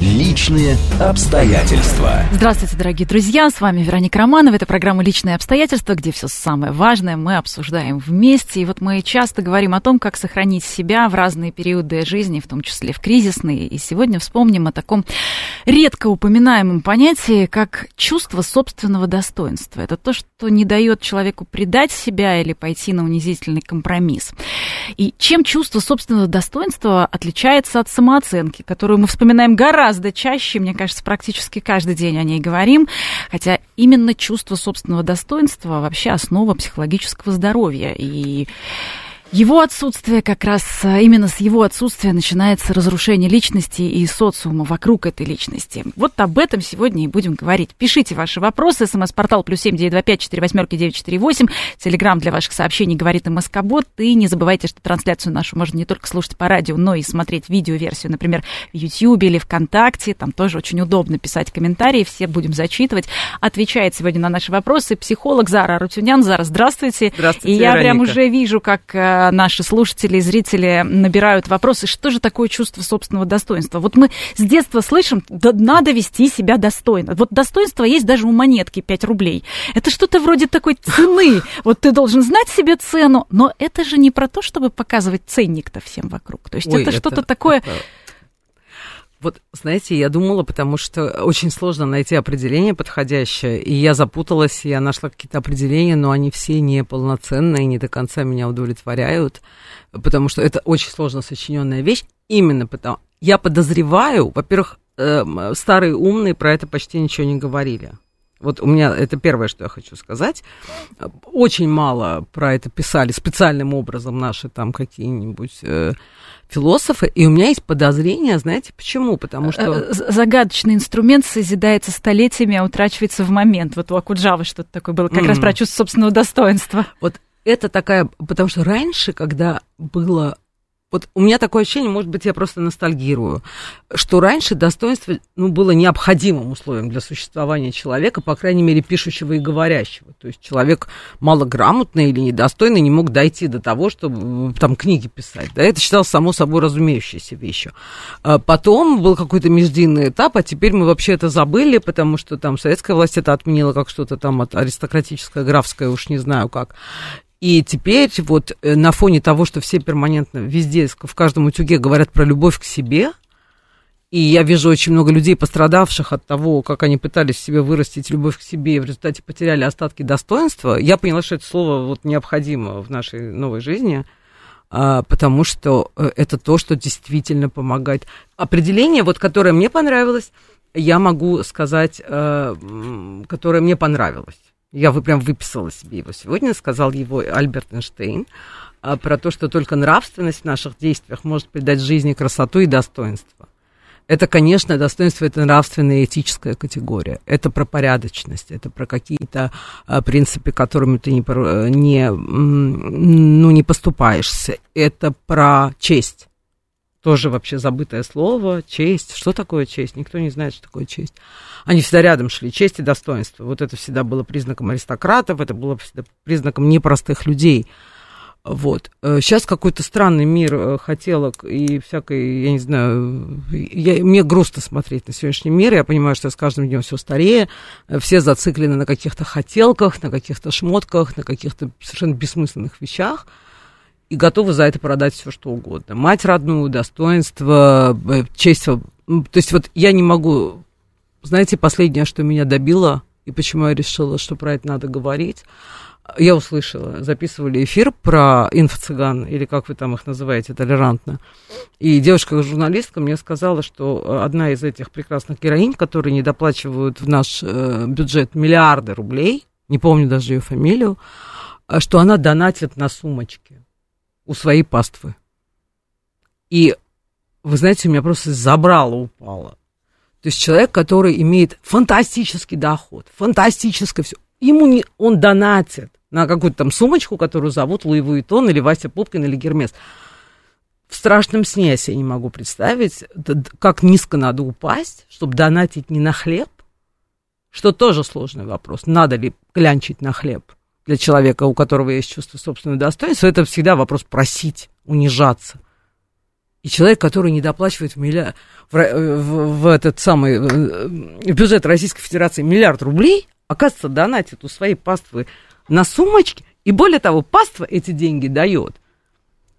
Личные обстоятельства. Здравствуйте, дорогие друзья. С вами Вероника Романова. Это программа «Личные обстоятельства», где все самое важное мы обсуждаем вместе. И вот мы часто говорим о том, как сохранить себя в разные периоды жизни, в том числе в кризисные. И сегодня вспомним о таком редко упоминаемом понятии, как чувство собственного достоинства. Это то, что не дает человеку предать себя или пойти на унизительный компромисс. И чем чувство собственного достоинства отличается от самооценки, которую мы вспоминаем гораздо чаще, мне кажется, практически каждый день о ней говорим, хотя именно чувство собственного достоинства вообще основа психологического здоровья. И его отсутствие, как раз а, именно с его отсутствия начинается разрушение личности и социума вокруг этой личности. Вот об этом сегодня и будем говорить. Пишите ваши вопросы. СМС-портал плюс семь девять два пять четыре восьмерки девять четыре восемь. Телеграмм для ваших сообщений говорит МСК-бот. И не забывайте, что трансляцию нашу можно не только слушать по радио, но и смотреть видеоверсию, например, в YouTube или ВКонтакте. Там тоже очень удобно писать комментарии. Все будем зачитывать. Отвечает сегодня на наши вопросы психолог Зара Арутюнян. Зара, здравствуйте. Здравствуйте, И я Вероника. прям уже вижу, как э, наши слушатели и зрители набирают вопросы, что же такое чувство собственного достоинства. Вот мы с детства слышим, да, надо вести себя достойно. Вот достоинство есть даже у монетки 5 рублей. Это что-то вроде такой цены. Вот ты должен знать себе цену, но это же не про то, чтобы показывать ценник-то всем вокруг. То есть Ой, это, что-то такое... это- Вот, знаете, я думала, потому что очень сложно найти определение подходящее, и я запуталась, я нашла какие-то определения, но они все неполноценные, не до конца меня удовлетворяют, потому что это очень сложно сочиненная вещь, именно потому... Я подозреваю, во-первых, эм, старые умные про это почти ничего не говорили. Вот у меня это первое, что я хочу сказать. Очень мало про это писали специальным образом наши там какие-нибудь э, философы. И у меня есть подозрение, знаете почему? Потому что... Э, з- Загадочный инструмент созидается столетиями, а утрачивается в момент. Вот у Акуджавы что-то такое было, как раз Мгм. про чувство собственного достоинства. Вот это такая, потому что раньше, когда было, вот у меня такое ощущение, может быть, я просто ностальгирую, что раньше достоинство, ну, было необходимым условием для существования человека, по крайней мере, пишущего и говорящего. То есть человек малограмотный или недостойный не мог дойти до того, чтобы э, там книги писать. Да, это считалось само собой разумеющейся вещью. А Потом был какой-то междинный этап, а теперь мы вообще это забыли, потому что там советская власть это отменила как что-то там аристократическое, графское, уж не знаю как. И теперь вот э, на фоне того, что все перманентно везде, в каждом утюге говорят про любовь к себе, и я вижу очень много людей, пострадавших от того, как они пытались в себе вырастить любовь к себе, и в результате потеряли остатки достоинства, я поняла, что это слово вот необходимо в нашей новой жизни, а, потому что э, это то, что действительно помогает. Определение, вот, которое мне понравилось, я могу сказать, э, которое мне понравилось. Я вы- прям выписала себе его сегодня, сказал его Альберт Эйнштейн, а, про то, что только нравственность в наших действиях может придать жизни красоту и достоинство. Это, конечно, достоинство это нравственная и этическая категория. Это про порядочность, это про какие-то а, принципы, которыми ты не, не, ну, не поступаешься. Это про честь. Тоже вообще забытое слово, честь. Что такое честь? Никто не знает, что такое честь. Они всегда рядом шли, честь и достоинство. Вот это всегда было признаком аристократов, это было всегда признаком непростых людей. Вот. Сейчас какой-то странный мир э, хотелок и всякой, я не знаю, я, мне грустно смотреть на сегодняшний мир. Я понимаю, что с каждым днем все старее. Э, Все зациклены на каких-то хотелках, на каких-то шмотках, на каких-то совершенно бессмысленных вещах и готовы за это продать все, что угодно. Мать родную, достоинство, э, честь. То есть вот я не могу... Знаете, последнее, что меня добило, и почему я решила, что про это надо говорить, я услышала, записывали эфир про инфо-цыган, или как вы там их называете, толерантно. И девушка-журналистка мне сказала, что э, одна из этих прекрасных героинь, которые не доплачивают в наш э, бюджет миллиарды рублей, не помню даже ее фамилию, что она донатит на сумочки у своей паствы. И, вы знаете, у меня просто забрало упало. То есть человек, который имеет фантастический доход, фантастическое все, ему не, он донатит на какую-то там сумочку, которую зовут Луи Vuitton или Вася Пупкин или Гермес. в страшном сне я себе не могу представить, как низко надо упасть, чтобы донатить не на хлеб, что тоже сложный вопрос. Надо ли клянчить на хлеб для человека, у которого есть чувство собственного достоинства? Это всегда вопрос просить, унижаться. И человек, который не доплачивает в, милля... в, в, в этот самый э, в бюджет Российской Федерации миллиард рублей, оказывается, донатит у своей паствы на сумочке, и более того, паства эти деньги дает –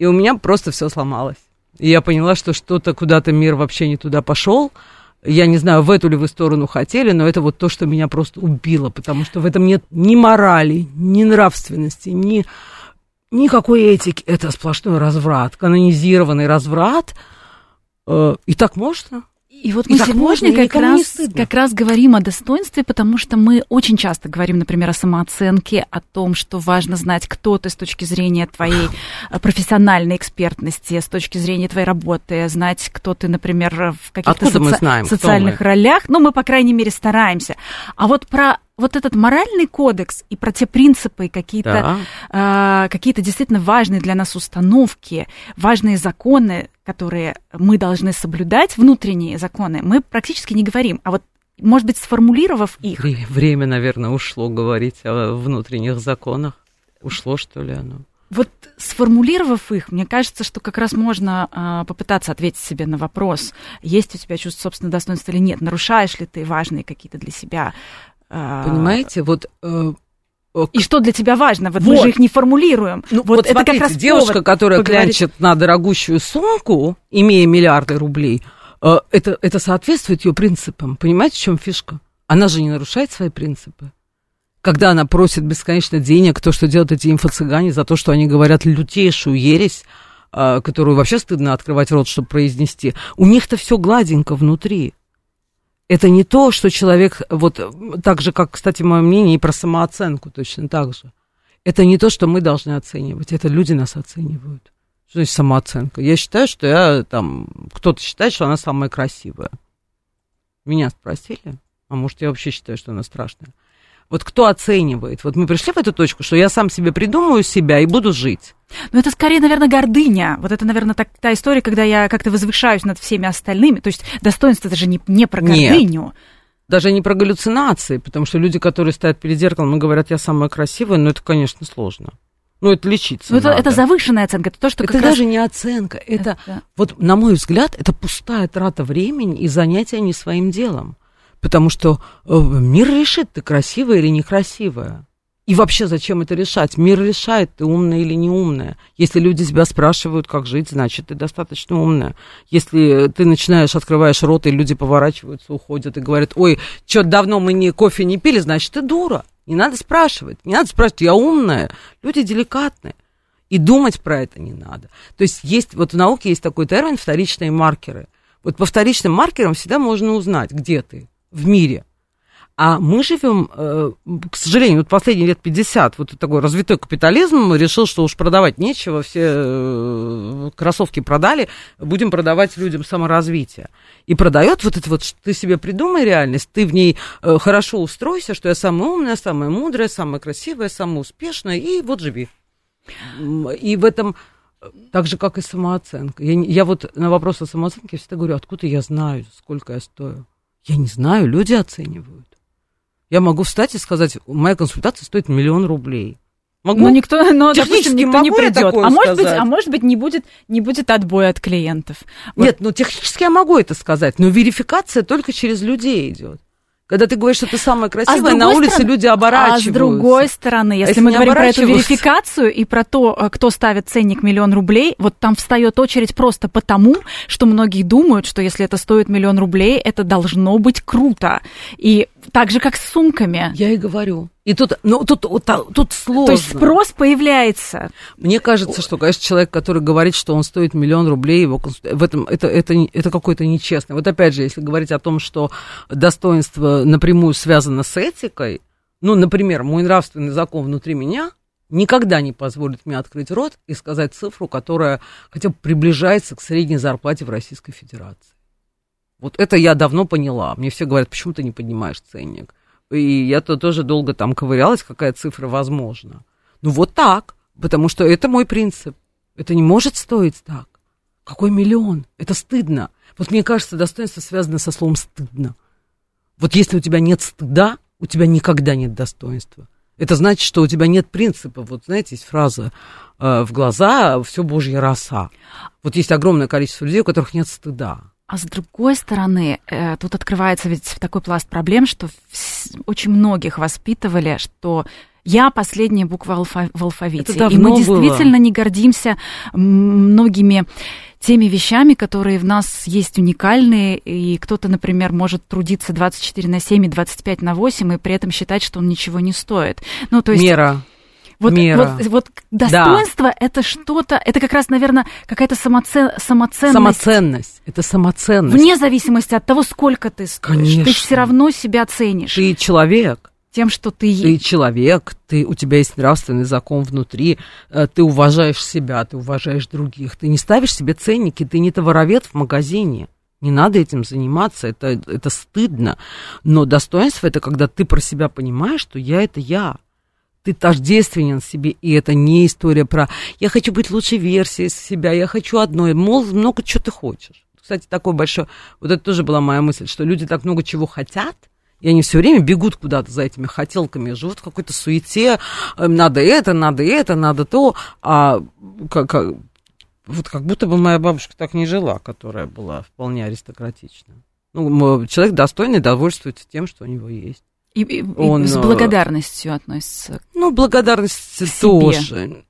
и у меня просто все сломалось. И я поняла, что что-то куда-то мир вообще не туда пошел. Я не знаю, в эту ли вы сторону хотели, но это вот то, что меня просто убило, потому что в этом нет ни морали, ни нравственности, ни никакой этики. Это сплошной разврат, канонизированный разврат. Э, и так можно? И вот мы и сегодня как раз, как раз говорим о достоинстве, потому что мы очень часто говорим, например, о самооценке, о том, что важно знать, кто ты с точки зрения твоей э, профессиональной экспертности, с точки зрения твоей работы, знать, кто ты, например, в каких-то соци... знаем, социальных ролях. Ну, мы, по крайней мере, стараемся. А вот про вот этот моральный кодекс и про те принципы, какие-то да. э, какие-то действительно важные для нас установки, важные законы, которые мы должны соблюдать, внутренние законы, мы практически не говорим. А вот может быть, сформулировав их. Время, наверное, ушло говорить о внутренних законах. Ушло, что ли, оно? Вот сформулировав их, мне кажется, что как раз можно э, попытаться ответить себе на вопрос, есть у тебя чувство собственного достоинства или нет, нарушаешь ли ты важные какие-то для себя а, Понимаете, вот э, и что для тебя важно? Вот, вот. мы же их не формулируем. Ну, вот, вот это смотрите, как раз девушка, которая поговорить. клянчит на дорогущую сумку, имея миллиарды рублей, э, это, это соответствует ее принципам. Понимаете, в чем фишка? Она же не нарушает свои принципы. Когда она просит бесконечно денег, то, что делают эти инфо-цыгане, за то, что они говорят лютейшую ересь, э, которую вообще стыдно открывать рот, чтобы произнести, у них-то все гладенько внутри это не то, что человек, вот так же, как, кстати, мое мнение и про самооценку точно так же. Это не то, что мы должны оценивать, это люди нас оценивают. Что значит самооценка? Я считаю, что я там, кто-то считает, что она самая красивая. Меня спросили, а может, я вообще считаю, что она страшная. Вот кто оценивает? Вот мы пришли в эту точку, что я сам себе придумаю себя и буду жить. Ну, это скорее, наверное, гордыня. Вот это, наверное, так, та история, когда я как-то возвышаюсь над всеми остальными. То есть достоинство это же не, не про гордыню. Нет. Даже не про галлюцинации, потому что люди, которые стоят перед зеркалом и говорят, я самая красивая, ну, это, конечно, сложно. Ну, это лечиться. Ну, это, это завышенная оценка. Это то, что это даже раз... не оценка. Это, это, вот, на мой взгляд, это пустая трата времени и занятия не своим делом. Потому что э, мир решит, ты красивая или некрасивая. И вообще, зачем это решать? Мир решает, ты умная или не умная. Если люди тебя спрашивают, как жить, значит, ты достаточно умная. Если ты начинаешь, открываешь рот, и люди поворачиваются, уходят и говорят, ой, что давно мы не кофе не пили, значит, ты дура. Не надо спрашивать. Не надо спрашивать, я умная. Люди деликатные. И думать про это не надо. То есть есть, вот в науке есть такой термин вторичные маркеры. Вот по вторичным маркерам всегда можно узнать, где ты в мире. А мы живем, э, к сожалению, вот последние лет 50, вот такой развитой капитализм решил, что уж продавать нечего, все э, кроссовки продали, будем продавать людям саморазвитие. И продает вот это вот, ты себе придумай реальность, ты в ней э, хорошо устройся, что я самая умная, самая мудрая, самая красивая, самая успешная, и вот живи. И в этом так же, как и самооценка. Я, я вот на вопрос о самооценке всегда говорю, откуда я знаю, сколько я стою. Я не знаю, люди оценивают. Я могу встать и сказать, моя консультация стоит миллион рублей. Могу? Но никто, но, допустим, никто не придет. А может быть, а может быть, не будет, не будет отбоя от клиентов. Вот. Нет, ну технически я могу это сказать, но верификация только через людей идет. Когда ты говоришь, что ты самая красивая, а на улице стороны, люди оборачиваются. А с другой стороны, если, а если мы говорим про эту верификацию и про то, э, кто ставит ценник миллион рублей, вот там встает очередь просто потому, что многие думают, что если это стоит миллион рублей, это должно быть круто. И так же, как с сумками. Я и говорю. И тут, ну, тут, тут, сложно. То есть спрос появляется. Мне кажется, что, конечно, человек, который говорит, что он стоит миллион рублей, его в этом это, это, это какой-то нечестный. Вот опять же, если говорить о том, что достоинство напрямую связано с этикой, ну, например, мой нравственный закон внутри меня никогда не позволит мне открыть рот и сказать цифру, которая хотя бы приближается к средней зарплате в Российской Федерации. Вот это я давно поняла. Мне все говорят, почему ты не поднимаешь ценник? И я то тоже долго там ковырялась, какая цифра возможна. Ну вот так, потому что это мой принцип. Это не может стоить так. Какой миллион? Это стыдно. Вот мне кажется, достоинство связано со словом стыдно. Вот если у тебя нет стыда, у тебя никогда нет достоинства. Это значит, что у тебя нет принципа. Вот знаете, есть фраза э, в глаза все божья роса. Вот есть огромное количество людей, у которых нет стыда. А с другой стороны, э, тут открывается ведь такой пласт проблем, что очень многих воспитывали, что я последняя буква алфа- в алфавите. И мы действительно было. не гордимся многими теми вещами, которые в нас есть уникальные, и кто-то, например, может трудиться 24 на 7 и 25 на 8, и при этом считать, что он ничего не стоит. Ну, то есть... Мера. Вот, Мера. вот, вот достоинство да. это что-то, это как раз, наверное, какая-то самоцен, самоценность. Самоценность. Это самоценность. Вне зависимости от того, сколько ты стоишь. Конечно. Ты все равно себя ценишь. Ты человек. Тем, что ты... Ты человек, ты, у тебя есть нравственный закон внутри, э, ты уважаешь себя, ты уважаешь других. Ты не ставишь себе ценники, ты не товаровед в магазине. Не надо этим заниматься, это, это стыдно. Но достоинство это когда ты про себя понимаешь, что я это я ты тождественен себе, и это не история про «я хочу быть лучшей версией себя, я хочу одной», мол, много чего ты хочешь. Кстати, такой большой, вот это тоже была моя мысль, что люди так много чего хотят, и они все время бегут куда-то за этими хотелками, живут в какой-то суете, надо это, надо это, надо то, а как, как, вот как будто бы моя бабушка так не жила, которая была вполне аристократична. Ну, человек достойный довольствуется тем, что у него есть. И, и, он, с э, благодарностью относится. Ну, благодарность тоже.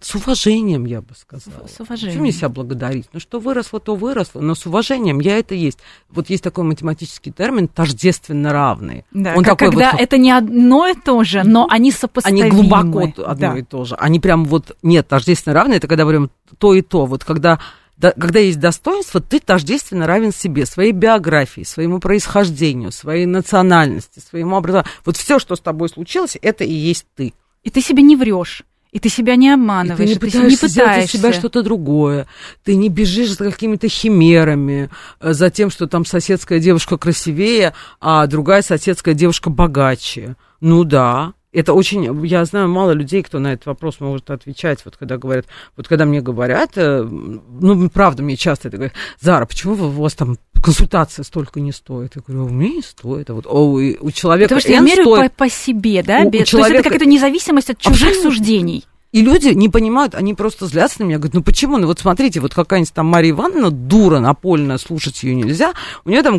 С уважением, я бы сказала. С уважением. Почему мне себя благодарить? Ну, что выросло, то выросло, но с уважением я это есть. Вот есть такой математический термин тождественно равные. Да, Он как, такой когда вот, это не одно и то же, но они сопоставимы. Они глубоко одно да. и то же. Они прям вот, нет, тождественно равные, это когда говорим то и то. Вот когда да, когда есть достоинство, ты тождественно равен себе, своей биографии, своему происхождению, своей национальности, своему образованию. Вот все, что с тобой случилось, это и есть ты. И ты себе не врешь. И ты себя не обманываешь, и ты не пытаешься, ты не пытаешься. из себя что-то другое. Ты не бежишь за какими-то химерами, э, за тем, что там соседская девушка красивее, а другая соседская девушка богаче. Ну да, это очень, я знаю мало людей, кто на этот вопрос может отвечать, вот когда говорят, вот когда мне говорят, э, ну, правда, мне часто это говорят, Зара, почему у вас там консультация столько не стоит? Я говорю, у меня не стоит, а вот о, у человека Потому что я меряю стоит. по, по себе, да, у, у человека... то есть это какая-то независимость от чужих Абсолютно. суждений. И люди не понимают, они просто злятся на меня, говорят, ну почему? Ну вот смотрите, вот какая-нибудь там Мария Ивановна, дура напольная, слушать ее нельзя, у нее там Я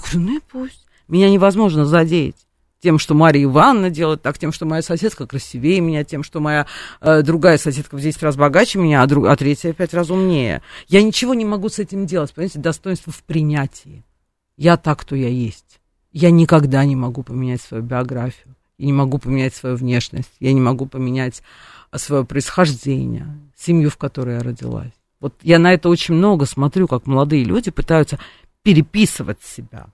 говорю, ну и пусть. Меня невозможно задеть тем, что Мария Ивановна делает так, тем, что моя соседка красивее меня, тем, что моя э, другая соседка в 10 раз богаче меня, а, друг, а третья в 5 раз умнее. Я ничего не могу с этим делать, понимаете, достоинство в принятии. Я так, кто я есть. Я никогда не могу поменять свою биографию. Я не могу поменять свою внешность. Я не могу поменять э, свое происхождение, семью, в которой я родилась. Вот я на это очень много смотрю, как молодые люди пытаются переписывать себя.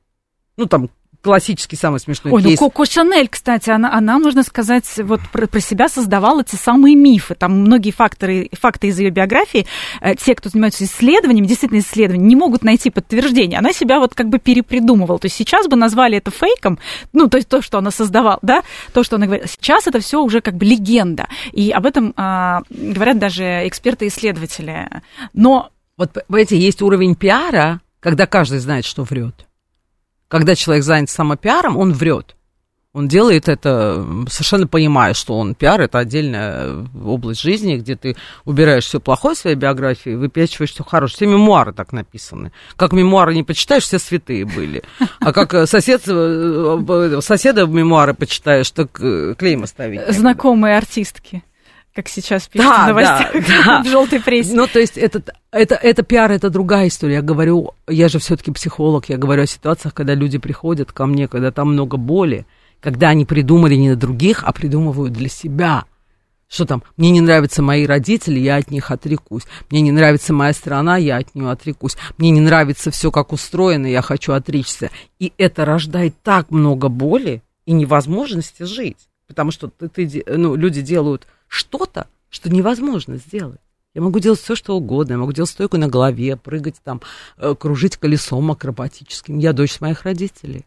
Ну, там, классический самый смешной Ой, кейс. ну Коко Шанель, кстати, она, она, можно сказать, вот про, про себя создавала те самые мифы. Там многие факторы, факты из ее биографии, э, те, кто занимаются исследованиями, действительно исследованиями, не могут найти подтверждение. Она себя вот как бы перепридумывала. То есть сейчас бы назвали это фейком, ну, то есть то, что она создавала, да, то, что она говорит. Сейчас это все уже как бы легенда. И об этом а, говорят даже эксперты-исследователи. Но... Вот, понимаете, есть уровень пиара, когда каждый знает, что врет когда человек занят самопиаром, он врет. Он делает это, совершенно понимая, что он пиар, это отдельная область жизни, где ты убираешь все плохое в своей биографии, выпячиваешь все хорошее. Все мемуары так написаны. Как мемуары не почитаешь, все святые были. А как сосед, э, соседа мемуары почитаешь, так э, клейма ставить. Знакомые артистки как сейчас пишут да, в новостях да, да. в желтой прессе. Ну, то есть это, это, это пиар, это другая история. Я говорю, я же все-таки психолог, я говорю о ситуациях, когда люди приходят ко мне, когда там много боли, когда они придумали не на других, а придумывают для себя. Что там, мне не нравятся мои родители, я от них отрекусь. Мне не нравится моя страна, я от нее отрекусь. Мне не нравится все, как устроено, я хочу отречься. И это рождает так много боли и невозможности жить. Потому что ты, ты, ну, люди делают что-то, что невозможно сделать. Я могу делать все, что угодно. Я могу делать стойку на голове, прыгать там, э, кружить колесом акробатическим. Я дочь моих родителей.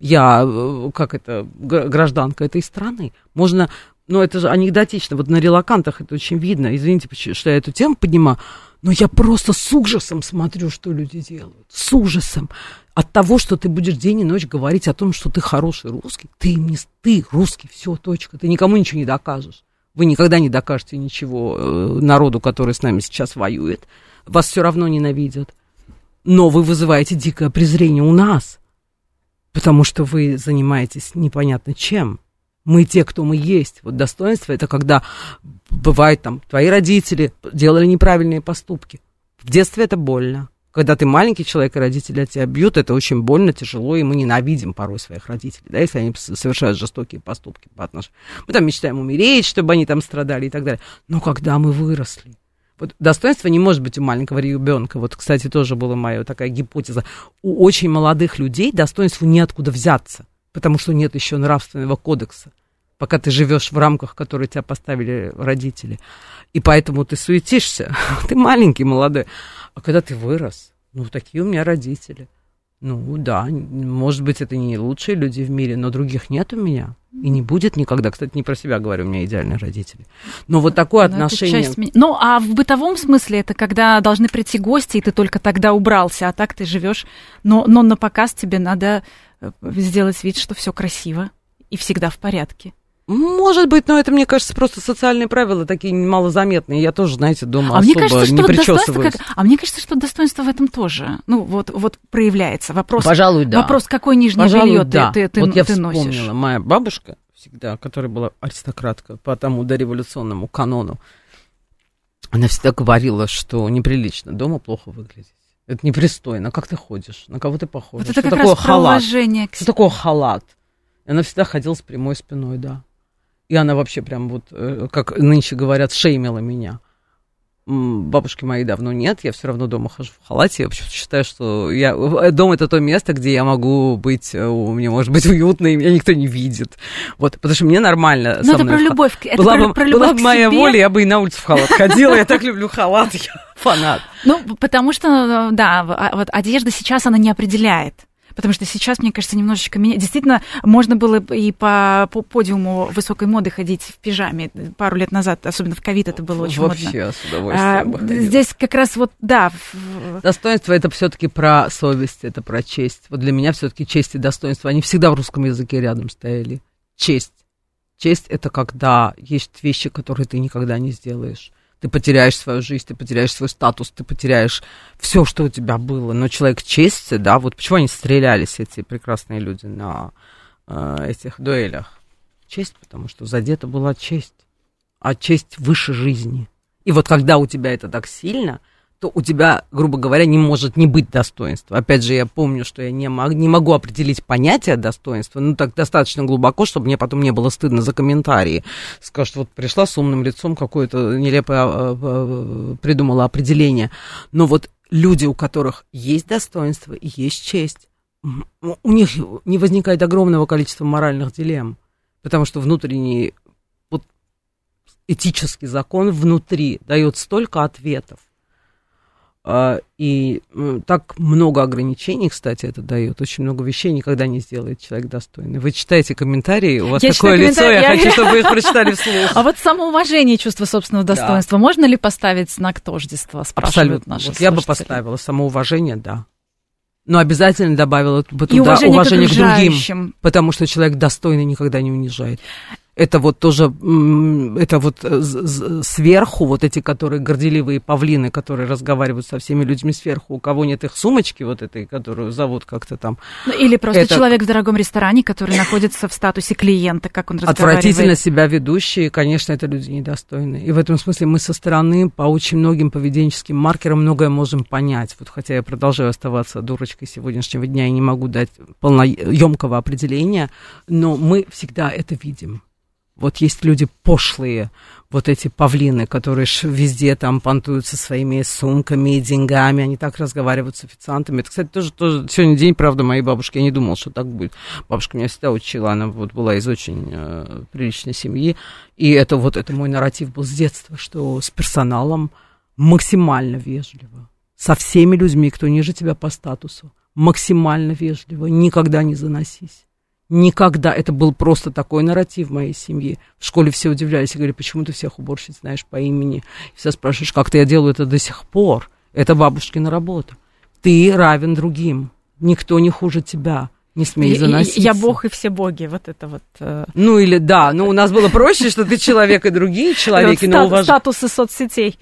Я, э, как это, гражданка этой страны. Можно ну, это же анекдотично. Вот на релакантах это очень видно. Извините, что я эту тему поднимаю. Но я просто с ужасом смотрю, что люди делают. С ужасом. От того, что ты будешь день и ночь говорить о том, что ты хороший русский, ты не ты русский, все, точка. Ты никому ничего не докажешь. Вы никогда не докажете ничего э, народу, который с нами сейчас воюет. Вас все равно ненавидят. Но вы вызываете дикое презрение у нас, потому что вы занимаетесь непонятно чем мы те, кто мы есть. Вот достоинство это когда бывает там твои родители делали неправильные поступки. В детстве это больно. Когда ты маленький человек, и родители тебя бьют, это очень больно, тяжело, и мы ненавидим порой своих родителей, да, если они совершают жестокие поступки по отношению. Мы там мечтаем умереть, чтобы они там страдали и так далее. Но когда мы выросли, вот достоинство не может быть у маленького ребенка. Вот, кстати, тоже была моя такая гипотеза. У очень молодых людей достоинству неоткуда взяться потому что нет еще нравственного кодекса, пока ты живешь в рамках, которые тебя поставили родители. И поэтому ты суетишься. ты маленький, молодой. А когда ты вырос, ну, такие у меня родители. Ну, да, может быть, это не лучшие люди в мире, но других нет у меня. И не будет никогда. Кстати, не про себя говорю, у меня идеальные родители. Но вот такое но ну, отношение... Часть... Ну, а в бытовом смысле это когда должны прийти гости, и ты только тогда убрался, а так ты живешь. Но, но на показ тебе надо Э, сделать вид, что все красиво и всегда в порядке. Может быть, но это, мне кажется, просто социальные правила такие малозаметные. Я тоже, знаете, дома а особо мне кажется, не причесываюсь. Как... А мне кажется, что достоинство в этом тоже, ну, вот, вот проявляется. Вопрос, Пожалуй, да. Вопрос, какое нижнее Пожалуй, белье да. ты, ты, вот ты, я ты вспомнила, носишь. моя бабушка всегда, которая была аристократка по тому дореволюционному канону, она всегда говорила, что неприлично дома плохо выглядеть. Это непристойно. Как ты ходишь? На кого ты похож? Вот это что как такое раз халат? К... Что такое халат? Она всегда ходила с прямой спиной, да. И она вообще прям вот, э, как нынче говорят, шеймила меня. Бабушки моей давно нет, я все равно дома хожу в халате. Я почему-то считаю, что я, э, дом это то место, где я могу быть, э, мне может быть уютно, и меня никто не видит. Вот, потому что мне нормально. Ну, это про любовь. Это была про, бы, про любовь была бы моя себе. воля, я бы и на улицу в халат ходила. Я так люблю халат, я фанат. Ну, потому что, да, а, вот одежда сейчас, она не определяет потому что сейчас, мне кажется, немножечко меня... Действительно, можно было и по, по подиуму высокой моды ходить в пижаме пару лет назад, особенно в ковид это было очень Вообще, модно. с удовольствием а, Здесь как раз вот, да. Достоинство это все-таки про совесть, это про честь. Вот для меня все-таки честь и достоинство, они всегда в русском языке рядом стояли. Честь. Честь это когда есть вещи, которые ты никогда не сделаешь ты потеряешь свою жизнь, ты потеряешь свой статус, ты потеряешь все, что у тебя было. Но человек чести, да, вот почему они стрелялись, эти прекрасные люди, на э, этих дуэлях? Честь, потому что задета была честь, а честь выше жизни. И вот когда у тебя это так сильно, то у тебя, грубо говоря, не может не быть достоинства. Опять же, я помню, что я не, мог, не могу определить понятие достоинства, ну, так достаточно глубоко, чтобы мне потом не было стыдно за комментарии. Скажут, вот пришла с умным лицом, какое-то нелепое а, а, придумала определение. Но вот люди, у которых есть достоинство и есть честь, у них не возникает огромного количества моральных дилемм, потому что внутренний вот, этический закон внутри дает столько ответов, а, и так много ограничений, кстати, это дает. Очень много вещей никогда не сделает человек достойный. Вы читаете комментарии, у вас я такое лицо, я, я хочу, чтобы вы их прочитали вслух. А вот самоуважение, чувство собственного достоинства, да. можно ли поставить знак тождества, спрашивают Абсолютно. наши вот Я бы поставила самоуважение, да. Но обязательно добавила бы туда уважение, уважение к, к другим, потому что человек достойный никогда не унижает это вот тоже, это вот э, сверху, вот эти, которые горделивые павлины, которые разговаривают со всеми людьми сверху, у кого нет их сумочки вот этой, которую зовут как-то там. Ну, или просто это... человек в дорогом ресторане, который находится в статусе клиента, как он разговаривает. Отвратительно себя ведущие, конечно, это люди недостойные. И в этом смысле мы со стороны по очень многим поведенческим маркерам многое можем понять. Вот хотя я продолжаю оставаться дурочкой сегодняшнего дня и не могу дать полноемкого определения, но мы всегда это видим. Вот есть люди пошлые, вот эти павлины, которые везде там понтуются своими сумками и деньгами, они так разговаривают с официантами. Это, кстати, тоже, тоже сегодня день, правда, моей бабушки. Я не думал, что так будет. Бабушка меня всегда учила, она вот была из очень э, приличной семьи. И это вот это мой нарратив был с детства, что с персоналом максимально вежливо. Со всеми людьми, кто ниже тебя по статусу. Максимально вежливо. Никогда не заносись Никогда. Это был просто такой нарратив в моей семье. В школе все удивлялись и говорили, почему ты всех уборщиц знаешь по имени. И все спрашиваешь, как-то я делаю это до сих пор. Это бабушкина работа. Ты равен другим. Никто не хуже тебя. Не смей заноситься. Я бог и все боги, вот это вот. Э... Ну или да, но у нас было проще, что ты человек и другие человеки, но. Статусы соцсетей.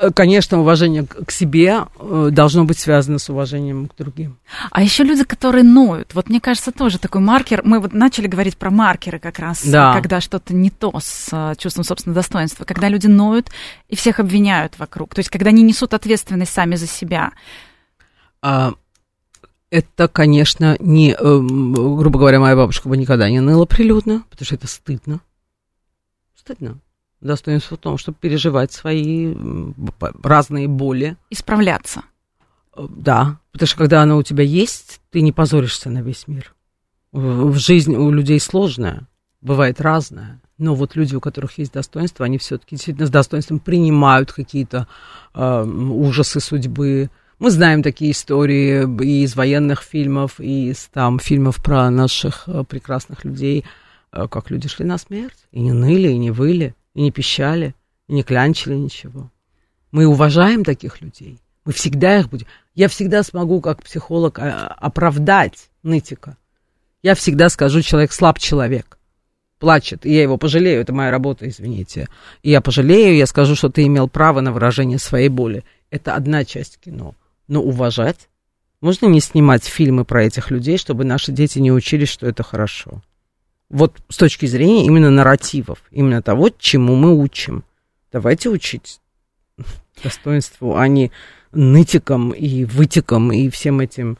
Э, конечно, уважение к себе э, должно быть связано с уважением к другим. А еще люди, которые ноют. Вот мне кажется, тоже такой маркер. Мы вот начали говорить про маркеры как раз, да. когда что-то не то с э, чувством собственного достоинства. Когда люди ноют и всех обвиняют вокруг. То есть, когда они несут ответственность сами за себя. А, это, конечно, не, грубо говоря, моя бабушка бы никогда не ныла прилюдно, потому что это стыдно. Стыдно. Достоинство в том, чтобы переживать свои разные боли. Исправляться. Э, да, потому что когда она у тебя есть, ты не позоришься на весь мир. В жизнь у людей сложная, бывает разная. Но вот люди, у которых есть достоинство, они все-таки действительно с достоинством принимают какие-то э, ужасы судьбы. Мы знаем такие истории и из военных фильмов, и из там фильмов про наших э, прекрасных людей, э, как люди шли на смерть, и не ныли, и не выли и не пищали, и не клянчили ничего. Мы уважаем таких людей. Мы всегда их будем. Я всегда смогу, как психолог, а, оправдать нытика. Я всегда скажу, человек слаб человек. Плачет, и я его пожалею, это моя работа, извините. И я пожалею, я скажу, что ты имел право на выражение своей боли. Это одна часть кино. Но уважать можно не снимать фильмы про этих людей, чтобы наши дети не учились, что это хорошо вот с точки зрения именно нарративов, именно того, чему мы учим. Давайте учить достоинству, а не нытикам и вытекам и всем этим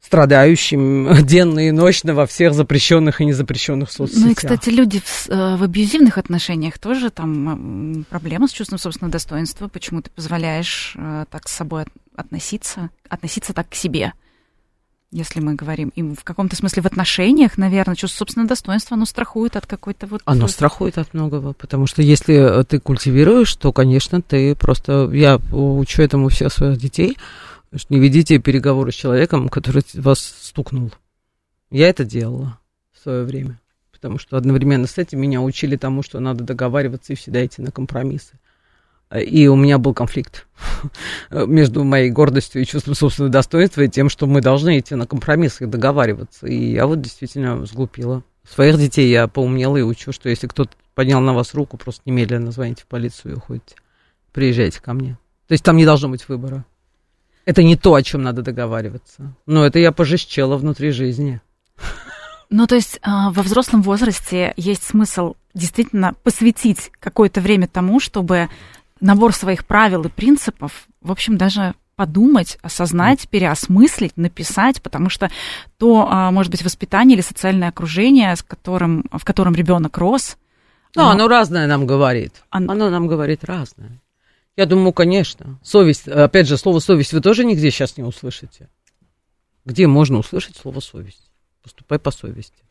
страдающим денно и ночно во всех запрещенных и незапрещенных соцсетях. Ну и, кстати, люди в, э, в абьюзивных отношениях тоже там проблема с чувством собственного достоинства. Почему ты позволяешь э, так с собой относиться, относиться так к себе? Если мы говорим, и в каком-то смысле в отношениях, наверное, чувство собственного достоинства, оно страхует от какой-то вот... Оно страхует от многого, потому что если ты культивируешь, то, конечно, ты просто... Я учу этому всех своих детей, что не ведите переговоры с человеком, который вас стукнул. Я это делала в свое время, потому что одновременно с этим меня учили тому, что надо договариваться и всегда идти на компромиссы. И у меня был конфликт между моей гордостью и чувством собственного достоинства и тем, что мы должны идти на компромиссы и договариваться. И я вот действительно сглупила. Своих детей я поумнела и учу, что если кто-то поднял на вас руку, просто немедленно звоните в полицию и уходите. Приезжайте ко мне. То есть там не должно быть выбора. Это не то, о чем надо договариваться. Но это я пожестчела внутри жизни. Ну, то есть а, во взрослом возрасте есть смысл действительно посвятить какое-то время тому, чтобы набор своих правил и принципов, в общем, даже подумать, осознать, переосмыслить, написать, потому что то, а, может быть, воспитание или социальное окружение, с которым, в котором ребенок рос. Ну, оно, оно разное нам говорит. Оно... оно нам говорит разное. Я думаю, конечно. Совесть, опять же, слово совесть вы тоже нигде сейчас не услышите. Где можно услышать слово совесть? Поступай по совести.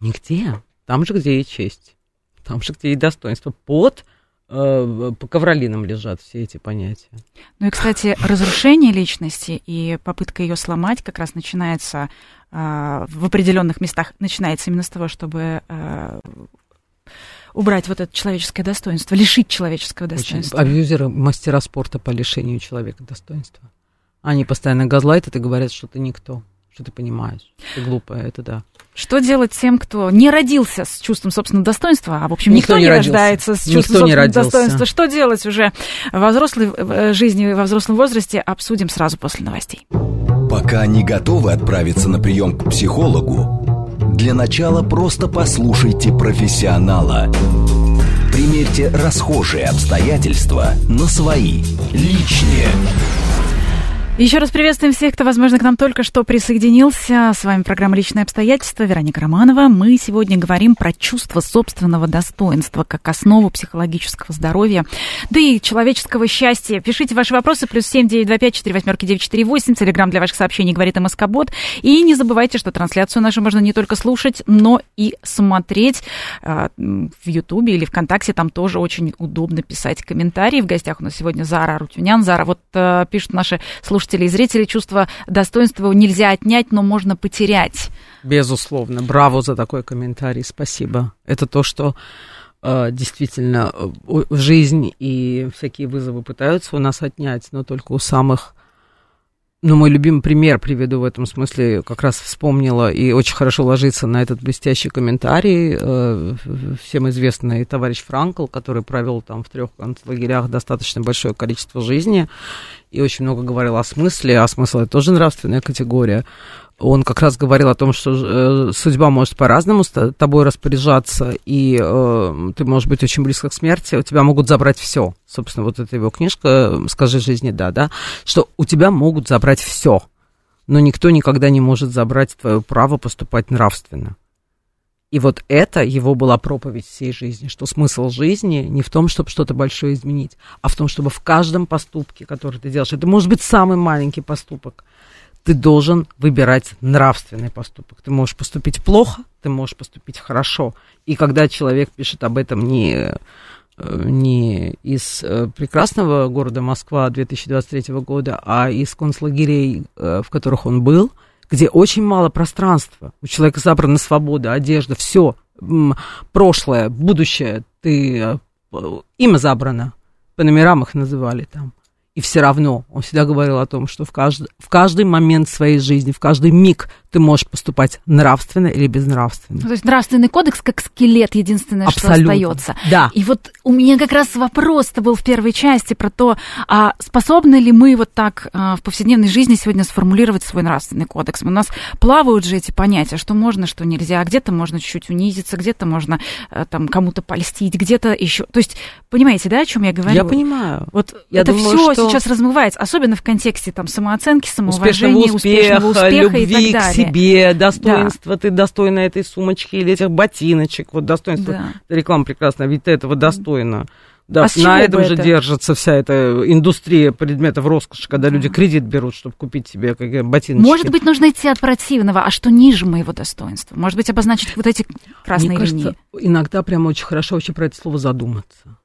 Нигде. Там же, где и честь. Там же, где и достоинство. Под по ковролинам лежат все эти понятия. Ну и, кстати, разрушение личности и попытка ее сломать как раз начинается э, в определенных местах, начинается именно с того, чтобы э, убрать вот это человеческое достоинство, лишить человеческого достоинства. Очень, абьюзеры мастера спорта по лишению человека достоинства. Они постоянно газлайтят и говорят, что ты никто, что ты понимаешь, ты глупая, это да. Что делать тем, кто не родился с чувством собственного достоинства, а, в общем, никто, никто не, рождается с чувством никто собственного достоинства? Что делать уже во взрослой э, жизни, во взрослом возрасте, обсудим сразу после новостей. Пока не готовы отправиться на прием к психологу, для начала просто послушайте профессионала. Примерьте расхожие обстоятельства на свои, личные. Еще раз приветствуем всех, кто, возможно, к нам только что присоединился. С вами программа «Личные обстоятельства». Вероника Романова. Мы сегодня говорим про чувство собственного достоинства как основу психологического здоровья, да и человеческого счастья. Пишите ваши вопросы. Плюс семь девять два пять четыре восьмерки девять четыре восемь. Телеграмм для ваших сообщений говорит МСК-бот. И не забывайте, что трансляцию нашу можно не только слушать, но и смотреть э, в Ютубе или ВКонтакте. Там тоже очень удобно писать комментарии. В гостях у нас сегодня Зара Рутюнян. Зара, вот э, пишут наши слушатели слушателей и зрителей чувство достоинства нельзя отнять, но можно потерять. Безусловно. Браво за такой комментарий. Спасибо. Это то, что э, действительно э, жизнь и всякие вызовы пытаются у нас отнять, но только у самых ну, мой любимый пример приведу в этом смысле, как раз вспомнила и очень хорошо ложится на этот блестящий комментарий. Э, всем известный товарищ Франкл, который провел там в трех концлагерях достаточно большое количество жизни и очень много говорил о смысле, а смысл это тоже нравственная категория он как раз говорил о том, что э, судьба может по-разному с тобой распоряжаться, и э, ты можешь быть очень близко к смерти, у тебя могут забрать все. Собственно, вот эта его книжка «Скажи жизни да», да, что у тебя могут забрать все, но никто никогда не может забрать твое право поступать нравственно. И вот это его была проповедь всей жизни, что смысл жизни не в том, чтобы что-то большое изменить, а в том, чтобы в каждом поступке, который ты делаешь, это может быть самый маленький поступок, ты должен выбирать нравственный поступок. Ты можешь поступить плохо, ты можешь поступить хорошо. И когда человек пишет об этом не, э, не из э, прекрасного города Москва 2023 года, а из концлагерей, э, в которых он был, где очень мало пространства. У человека забрана свобода, одежда, все, прошлое, будущее, ты, имя забрано, по номерам их называли там. И все равно он всегда говорил о том, что в каждый, в каждый момент своей жизни, в каждый миг ты можешь поступать нравственно или безнравственно. То есть нравственный кодекс как скелет единственное, Абсолютно. что остается. Да. И вот у меня как раз вопрос-то был в первой части про то, а способны ли мы вот так а, в повседневной жизни сегодня сформулировать свой нравственный кодекс? У нас плавают же эти понятия, что можно, что нельзя, где-то можно чуть-чуть унизиться, где-то можно а, там кому-то польстить, где-то еще. То есть, понимаете, да, о чем я говорю? Я понимаю. Вот я это все что сейчас размывается, особенно в контексте там самооценки, самоуважения, успешного успеха, успешного успеха любви и так далее. к себе, достоинство, да. ты достойна этой сумочки или этих ботиночек, вот достоинство, да. реклама прекрасная, ведь ты этого достойна. Да, а на этом же это? держится вся эта индустрия предметов роскоши, когда люди кредит берут, чтобы купить себе какие ботиночки. Может быть, нужно идти от противного, а что ниже моего достоинства? Может быть, обозначить вот эти красные Мне линии? Кажется, иногда прям очень хорошо вообще про это слово задуматься.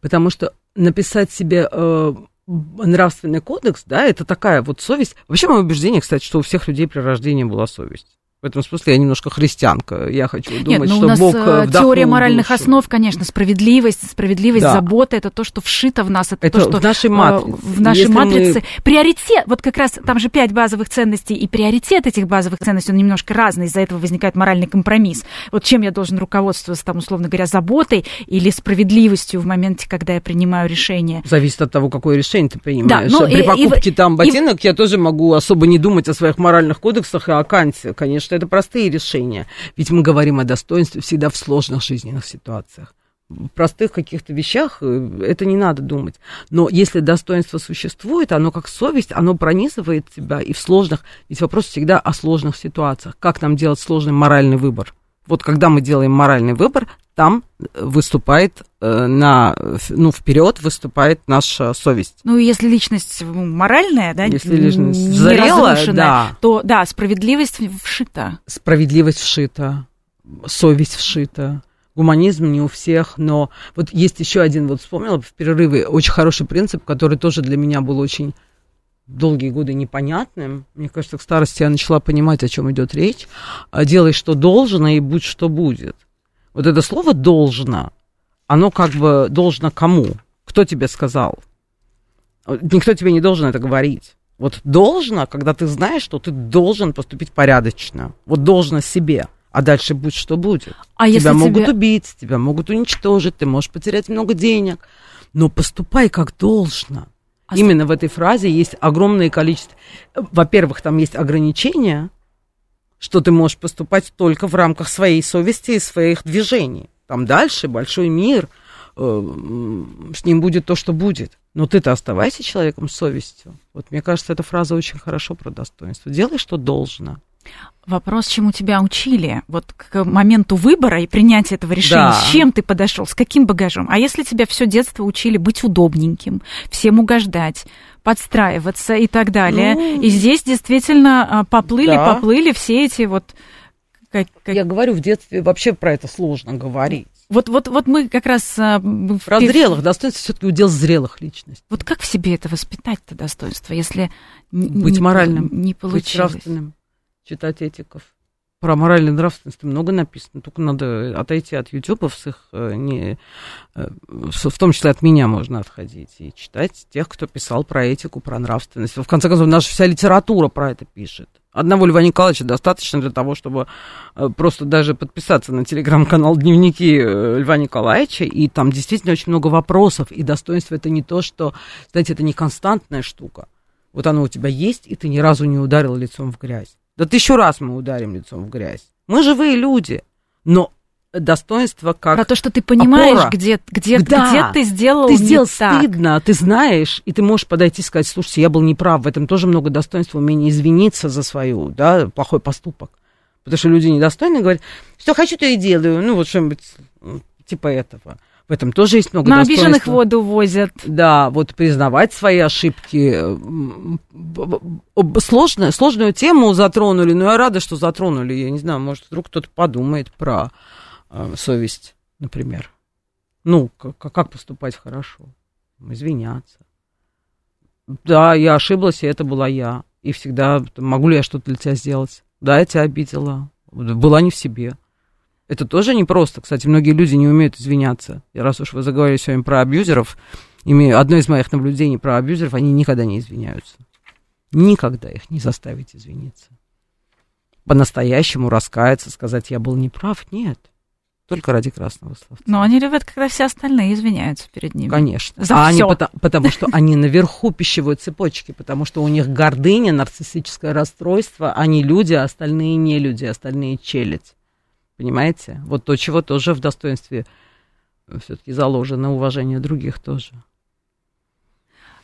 Потому что написать себе э, нравственный кодекс, да, это такая вот совесть. Вообще, мое убеждение, кстати, что у всех людей при рождении была совесть. В этом смысле я немножко христианка. Я хочу думать, Нет, ну, что у нас Бог э, теория моральных душу. основ, конечно, справедливость, справедливость, да. забота, это то, что вшито в нас, это, это то, что в нашей матрице. В нашей Если матрице. Мы... Приоритет, вот как раз там же пять базовых ценностей, и приоритет этих базовых ценностей, он немножко разный, из-за этого возникает моральный компромисс. Вот чем я должен руководствоваться, там, условно говоря, заботой или справедливостью в моменте, когда я принимаю решение? Зависит от того, какое решение ты принимаешь. Да, ну, При и, покупке и, там ботинок и, я тоже могу особо не думать о своих моральных кодексах и о Канте, конечно что это простые решения. Ведь мы говорим о достоинстве всегда в сложных жизненных ситуациях. В простых каких-то вещах э, это не надо думать. Но если достоинство существует, оно как совесть, оно пронизывает тебя и в сложных... Ведь вопрос всегда о сложных ситуациях. Как нам делать сложный моральный выбор? Вот когда мы делаем моральный выбор, там выступает э, на, ну, вперед выступает наша совесть. Ну, если личность моральная, да, если личность зрелая, да. то, да, справедливость вшита. Справедливость вшита, совесть вшита. Гуманизм не у всех, но вот есть еще один, вот вспомнила в перерыве, очень хороший принцип, который тоже для меня был очень долгие годы непонятным. Мне кажется, к старости я начала понимать, о чем идет речь. Делай, что должно, и будь, что будет. Вот это слово «должно», оно как бы должно кому? Кто тебе сказал? Никто тебе не должен это говорить. Вот должно, когда ты знаешь, что ты должен поступить порядочно. Вот должно себе. А дальше будь что будет. А тебя если могут тебе... убить, тебя могут уничтожить, ты можешь потерять много денег. Но поступай как должно. А Именно в этой фразе есть огромное количество. Во-первых, там есть ограничения, что ты можешь поступать только в рамках своей совести и своих движений. Там дальше большой мир, э, с ним будет то, что будет. Но ты-то оставайся человеком с совестью. Вот мне кажется, эта фраза очень хорошо про достоинство. Делай, что должно. Вопрос, чему тебя учили, вот к моменту выбора и принятия этого решения, да. с чем ты подошел, с каким багажом. А если тебя все детство учили быть удобненьким, всем угождать, подстраиваться и так далее. Ну, и здесь действительно а, поплыли, да. поплыли все эти вот... Как, как... Я говорю, в детстве вообще про это сложно говорить. Вот, вот, вот мы как раз... А. Про зрелых, достоинство все-таки удел зрелых личностей. Вот как в себе это воспитать-то достоинство, если быть не, моральным, не получилось? Быть нравственным, читать этиков, про моральную нравственность много написано, только надо отойти от ютубов с их, э, не, э, в том числе от меня можно отходить и читать тех, кто писал про этику, про нравственность. В конце концов, наша вся литература про это пишет. Одного Льва Николаевича достаточно для того, чтобы э, просто даже подписаться на телеграм-канал «Дневники Льва Николаевича», и там действительно очень много вопросов, и достоинство это не то, что, знаете, это не константная штука. Вот оно у тебя есть, и ты ни разу не ударил лицом в грязь. Да тысячу раз мы ударим лицом в грязь. Мы живые люди, но достоинство как Про то, что ты понимаешь, опора. где, где, да, где ты сделал Ты сделал не стыдно, так. ты знаешь, и ты можешь подойти и сказать, слушайте, я был неправ, в этом тоже много достоинства, умение извиниться за свою, да, плохой поступок. Потому что люди недостойны говорят, что хочу, то и делаю, ну вот что-нибудь типа этого. В этом тоже есть много На обиженных воду возят. Да, вот признавать свои ошибки. Сложную, сложную тему затронули, но я рада, что затронули. Я не знаю, может, вдруг кто-то подумает про э, совесть, например. Ну, как поступать хорошо? Извиняться. Да, я ошиблась, и это была я. И всегда, могу ли я что-то для тебя сделать? Да, я тебя обидела. Была не в себе. Это тоже непросто. Кстати, многие люди не умеют извиняться. И раз уж вы заговорили сегодня про абьюзеров, имею одно из моих наблюдений про абьюзеров, они никогда не извиняются. Никогда их не заставить извиниться. По-настоящему раскаяться, сказать, я был неправ, нет. Только ради красного словца. Но они любят, когда все остальные извиняются перед ними. Конечно. За а все. Они, потому, потому что они наверху пищевой цепочки, потому что у них гордыня, нарциссическое расстройство, они люди, а остальные не люди, остальные челядь. Понимаете? Вот то, чего тоже в достоинстве все-таки заложено, уважение других тоже.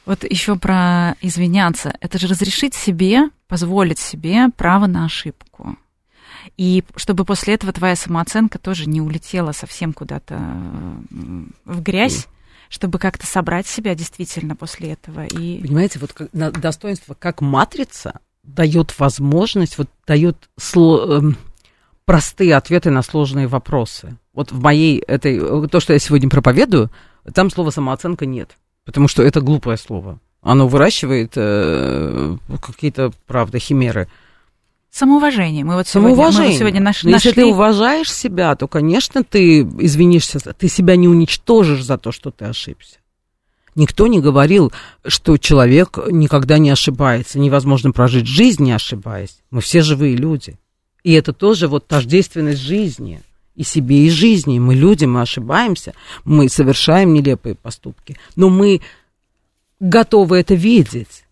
Вот еще про извиняться. Это же разрешить себе, позволить себе право на ошибку. И чтобы после этого твоя самооценка тоже не улетела совсем куда-то в грязь, чтобы как-то собрать себя действительно после этого. И... Понимаете, вот как, достоинство как матрица дает возможность, вот дает сло, эм, простые ответы на сложные вопросы. Вот в моей этой, то, что я сегодня проповедую, там слова самооценка нет, потому что это глупое слово. Оно выращивает э, какие-то, правда, химеры. Самоуважение. Мы вот сегодня, Самоуважение. Мы сегодня наш, Но нашли... Если ты уважаешь себя, то, конечно, ты извинишься, ты себя не уничтожишь за то, что ты ошибся. Никто не говорил, что человек никогда не ошибается. Невозможно прожить жизнь, не ошибаясь. Мы все живые люди. И это тоже вот тождественность жизни. И себе, и жизни. Мы люди, мы ошибаемся, мы совершаем нелепые поступки. Но мы готовы это видеть.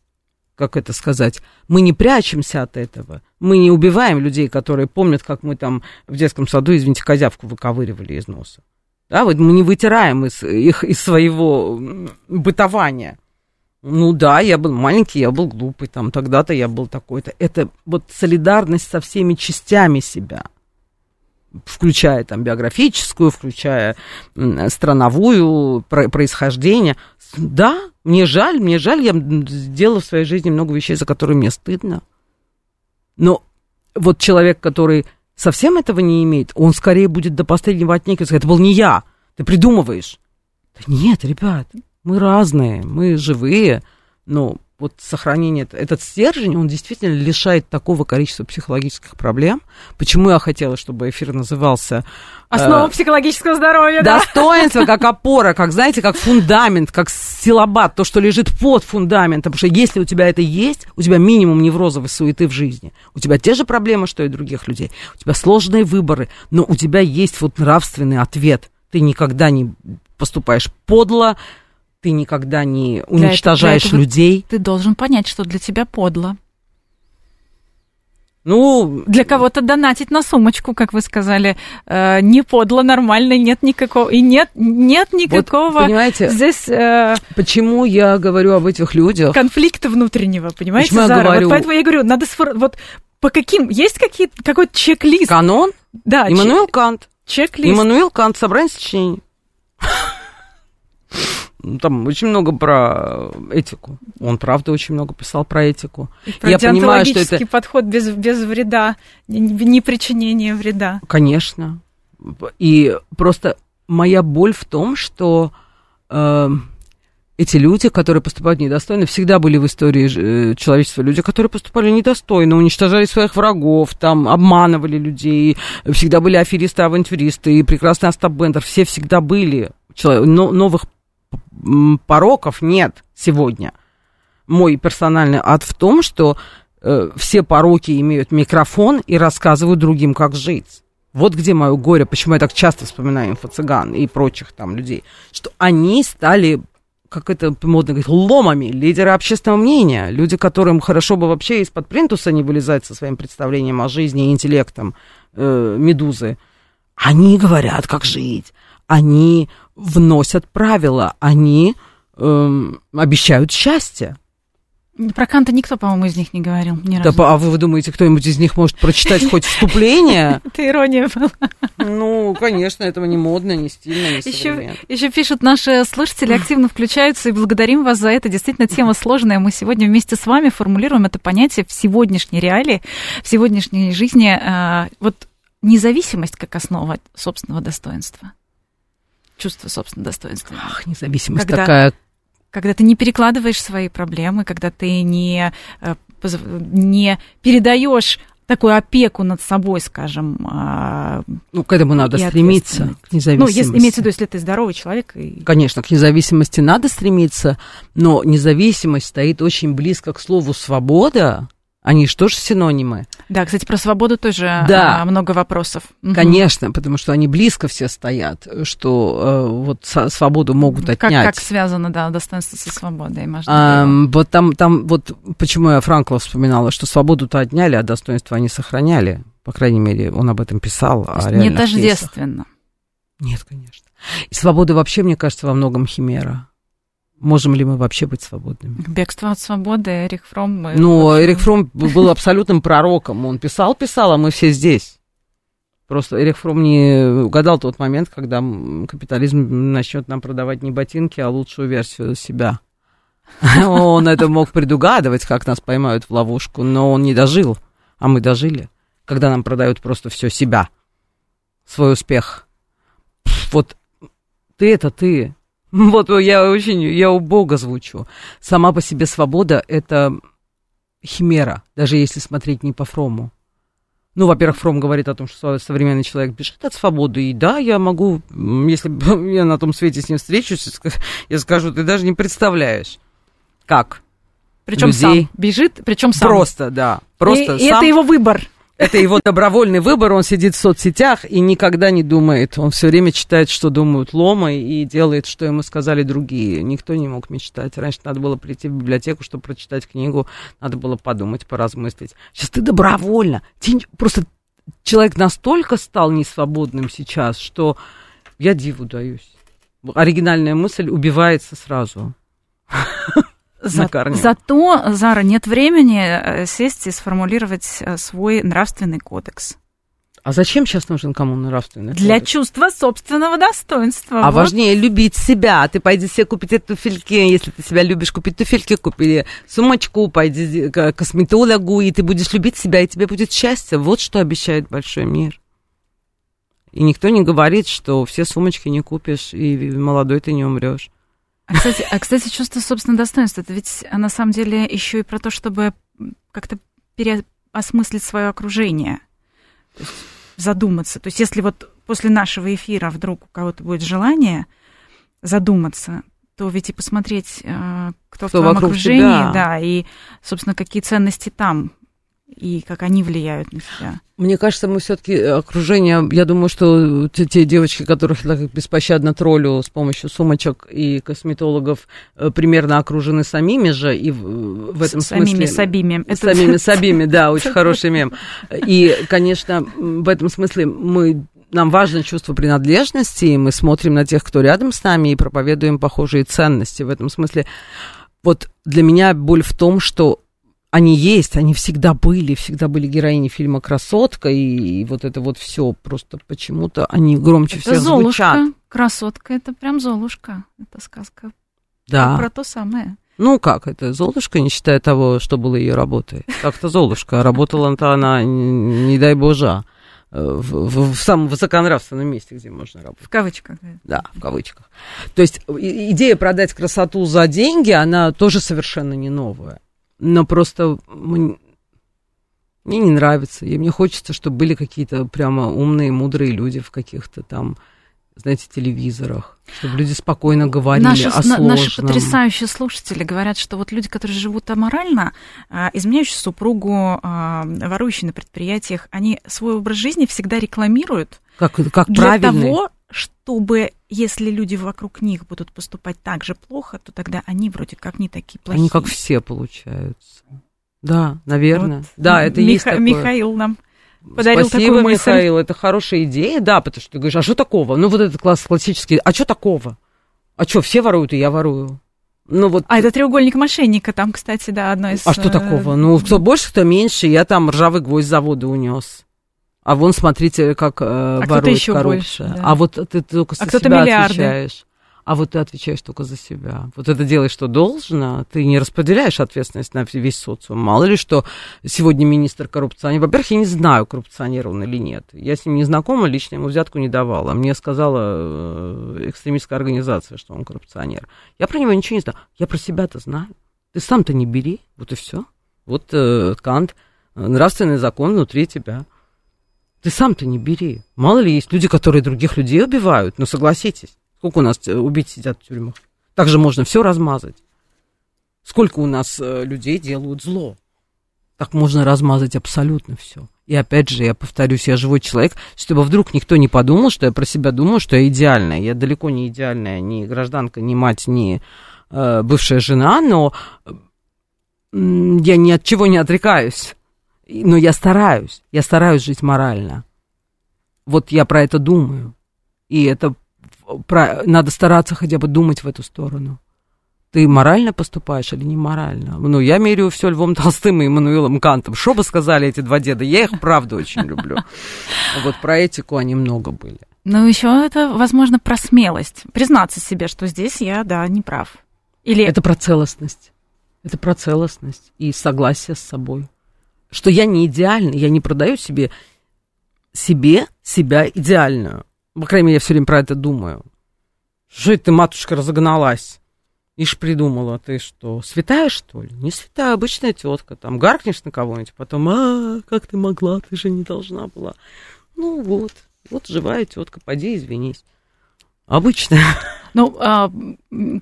Как это сказать? Мы не прячемся от этого. Мы не убиваем людей, которые помнят, как мы там в детском саду, извините, козявку выковыривали из носа. Да, вот мы не вытираем из, их из своего бытования. Ну да, я был маленький, я был глупый, там тогда-то я был такой-то. Это вот солидарность со всеми частями себя, включая там биографическую, включая страновую, про происхождение. Да, мне жаль, мне жаль, я сделала в своей жизни много вещей, за которые мне стыдно. Но вот человек, который совсем этого не имеет, он скорее будет до последнего отнекиваться. Это был не я, ты придумываешь. Да нет, ребят, мы разные, мы живые, но вот сохранение, этот стержень, он действительно лишает такого количества психологических проблем. Почему я хотела, чтобы эфир назывался... Основа э, психологического здоровья, да? Достоинство как опора, как, знаете, как фундамент, как силобат, то, что лежит под фундаментом. Потому что если у тебя это есть, у тебя минимум неврозовой суеты в жизни. У тебя те же проблемы, что и других людей. У тебя сложные выборы, но у тебя есть вот нравственный ответ. Ты никогда не поступаешь подло, ты никогда не уничтожаешь для этого, для этого людей. Ты должен понять, что для тебя подло. Ну, для кого-то донатить на сумочку, как вы сказали, э, не подло, нормально, нет никакого и нет нет никакого. Вот, понимаете? Здесь э, почему я говорю об этих людях? Конфликта внутреннего, понимаете, почему Зара? Я говорю... Вот поэтому я говорю, надо сфор... вот по каким есть какие какой-то чек-лист? Канон? Да. Иммануил чек... Кант. Чек-лист. Иммануил Кант. Собрание сочинений. Ну, там очень много про этику. Он, правда, очень много писал про этику. И про Я понимаю, что это подход без, без вреда, не, не причинения вреда. Конечно. И просто моя боль в том, что э, эти люди, которые поступают недостойно, всегда были в истории э, человечества люди, которые поступали недостойно, уничтожали своих врагов, там, обманывали людей, всегда были аферисты, авантюристы, и прекрасный Остап Бендер, все всегда были. Но, новых пороков нет сегодня. Мой персональный ад в том, что э, все пороки имеют микрофон и рассказывают другим, как жить. Вот где мое горе, почему я так часто вспоминаю инфо-цыган и прочих там людей, что они стали как это модно говорить, ломами, лидеры общественного мнения, люди, которым хорошо бы вообще из-под принтуса не вылезать со своим представлением о жизни и интеллектом э, медузы. Они говорят, как жить, они вносят правила, они э, обещают счастье. Про Канта никто, по-моему, из них не говорил ни разу. Да, а вы, вы думаете, кто-нибудь из них может прочитать хоть вступление? Это ирония была. Ну, конечно, этого не модно, не стильно, не еще, еще пишут наши слушатели, активно включаются, и благодарим вас за это. Действительно, тема сложная. Мы сегодня вместе с вами формулируем это понятие в сегодняшней реалии, в сегодняшней жизни. А, вот независимость как основа собственного достоинства. Чувство собственного достоинства. Ах, независимость Когда... такая когда ты не перекладываешь свои проблемы, когда ты не, э, не передаешь такую опеку над собой, скажем. А, ну, к этому надо стремиться, к независимости. Ну, если имеется в виду, если ты здоровый человек. И... Конечно, к независимости надо стремиться, но независимость стоит очень близко к слову «свобода», они же тоже синонимы. Да, кстати, про свободу тоже да. А, много вопросов. Конечно, потому что они близко все стоят, что э, вот свободу могут отнять. Как, как связано, да, достоинство со свободой? Можно а, вот там, там, вот почему я Франкла вспоминала, что свободу-то отняли, а достоинство они сохраняли. По крайней мере, он об этом писал. О не тождественно. Нет, конечно. И свобода вообще, мне кажется, во многом химера. Можем ли мы вообще быть свободными? Бегство от свободы, Эрик Фром. Ну, вообще... Эрик Фром был абсолютным пророком. Он писал, писал, а мы все здесь. Просто Эрик Фром не угадал тот момент, когда капитализм начнет нам продавать не ботинки, а лучшую версию себя. Он это мог предугадывать, как нас поймают в ловушку, но он не дожил, а мы дожили, когда нам продают просто все себя, свой успех. Вот ты это ты, Вот я очень, я у Бога звучу. Сама по себе свобода – это химера, даже если смотреть не по Фрому. Ну, во-первых, Фром говорит о том, что современный человек бежит от свободы. И да, я могу, если я на том свете с ним встречусь, я скажу, ты даже не представляешь, как. Причем сам бежит, причем сам. Просто, да. Просто и, сам. и это его выбор. Это его добровольный выбор, он сидит в соцсетях и никогда не думает. Он все время читает, что думают ломы, и делает, что ему сказали другие. Никто не мог мечтать. Раньше надо было прийти в библиотеку, чтобы прочитать книгу, надо было подумать, поразмыслить. Сейчас ты добровольно. Просто человек настолько стал несвободным сейчас, что я диву даюсь. Оригинальная мысль убивается сразу. За, зато, Зара, нет времени э, сесть и сформулировать э, свой нравственный кодекс. А зачем сейчас нужен кому нравственный кодекс? Для чувства собственного достоинства. А вот. важнее любить себя. Ты пойди себе купить туфельки, если ты себя любишь, купить туфельки, купи сумочку, пойди к косметологу, и ты будешь любить себя, и тебе будет счастье. Вот что обещает большой мир. И никто не говорит, что все сумочки не купишь, и молодой ты не умрешь. А кстати, а, кстати, чувство собственного достоинства, это ведь а, на самом деле еще и про то, чтобы как-то переосмыслить свое окружение, то есть задуматься. То есть если вот после нашего эфира вдруг у кого-то будет желание задуматься, то ведь и посмотреть, а, кто, кто в твоем окружении, тебя. да, и, собственно, какие ценности там и как они влияют на себя. Мне кажется, мы все-таки э, окружение, я думаю, что те, те девочки, которых так беспощадно троллю с помощью сумочек и косметологов, э, примерно окружены самими же, и в, в этом самими смысле... Сабими. Это... Самими Сабими, да, очень хороший мем. И, конечно, в этом смысле мы нам важно чувство принадлежности, и мы смотрим на тех, кто рядом с нами, и проповедуем похожие ценности. В этом смысле вот для меня боль в том, что они есть, они всегда были, всегда были героини фильма «Красотка», и, и вот это вот все просто почему-то они громче это всех Золушка. звучат. «Красотка» — это прям Золушка, это сказка да. про то самое. Ну как, это Золушка, не считая того, что было ее работой. Как-то Золушка, работала-то она, не дай боже, в, в, в самом высоконравственном месте, где можно работать. В кавычках. Да, в кавычках. То есть идея продать красоту за деньги, она тоже совершенно не новая. Но просто мне, мне не нравится. И мне хочется, чтобы были какие-то прямо умные, мудрые люди в каких-то там знаете, телевизорах, чтобы люди спокойно говорили наши, о сложном. Наши потрясающие слушатели говорят, что вот люди, которые живут аморально, а, изменяющие супругу, а, ворующие на предприятиях, они свой образ жизни всегда рекламируют как, как для правильный. того, чтобы, если люди вокруг них будут поступать так же плохо, то тогда они вроде как не такие плохие. Они как все получаются. Да, наверное. Вот. Да, это Миха- есть такое. Михаил нам подарил Спасибо, такую мысль. Михаил, это хорошая идея, да, потому что ты говоришь, а что такого? Ну, вот этот класс классический, а что такого? А что, все воруют, и я ворую? Ну, вот, А это треугольник мошенника, там, кстати, да, одно из... а что э, такого? Ну, кто больше, кто меньше, я там ржавый гвоздь завода унес. А вон, смотрите, как э, кто-то ворует еще коррупция. больше, да. А вот ты только А за себя миллиарды. отвечаешь. А вот ты отвечаешь только за себя. Вот это делаешь, что должно, ты не распределяешь ответственность на весь социум. Мало ли, что сегодня министр коррупционер. Во-первых, я не знаю, коррупционер он или нет. Я с ним не знакома, лично ему взятку не давала. Мне сказала э, экстремистская организация, что он коррупционер. Я про него ничего не знаю. Я про себя-то знаю. Ты сам-то не бери, вот и все. Вот э, Кант, нравственный закон внутри тебя. Ты сам-то не бери. Мало ли есть люди, которые других людей убивают. Ну, согласитесь. Сколько у нас э, убить сидят в тюрьмах? Так же можно все размазать. Сколько у нас э, людей делают зло? Так можно размазать абсолютно все. И опять же, я повторюсь, я живой человек, чтобы вдруг никто не подумал, что я про себя думаю, что я идеальная. Я далеко не идеальная, ни гражданка, ни мать, ни э, бывшая жена, но я ни от чего не отрекаюсь. Но я стараюсь, я стараюсь жить морально. Вот я про это думаю. И это про- надо стараться хотя бы думать в эту сторону. Ты морально поступаешь или не морально? Ну, я меряю все Львом Толстым и Иммануилом Кантом. Что бы сказали эти два деда? Я их правда очень люблю. Вот про этику они много были. Ну, еще это, возможно, про смелость. Признаться себе, что здесь я, да, не прав. Или Это про целостность. Это про целостность и согласие с собой. Что я не идеальна, я не продаю себе, себе себя идеальную. По крайней мере, я все время про это думаю. Что это ты, матушка, разогналась? Ишь придумала, ты что, святая, что ли? Не святая, обычная тетка. Там гаркнешь на кого-нибудь, потом, а, как ты могла, ты же не должна была. Ну вот, вот живая тетка, поди извинись. Обычная. Ну, а,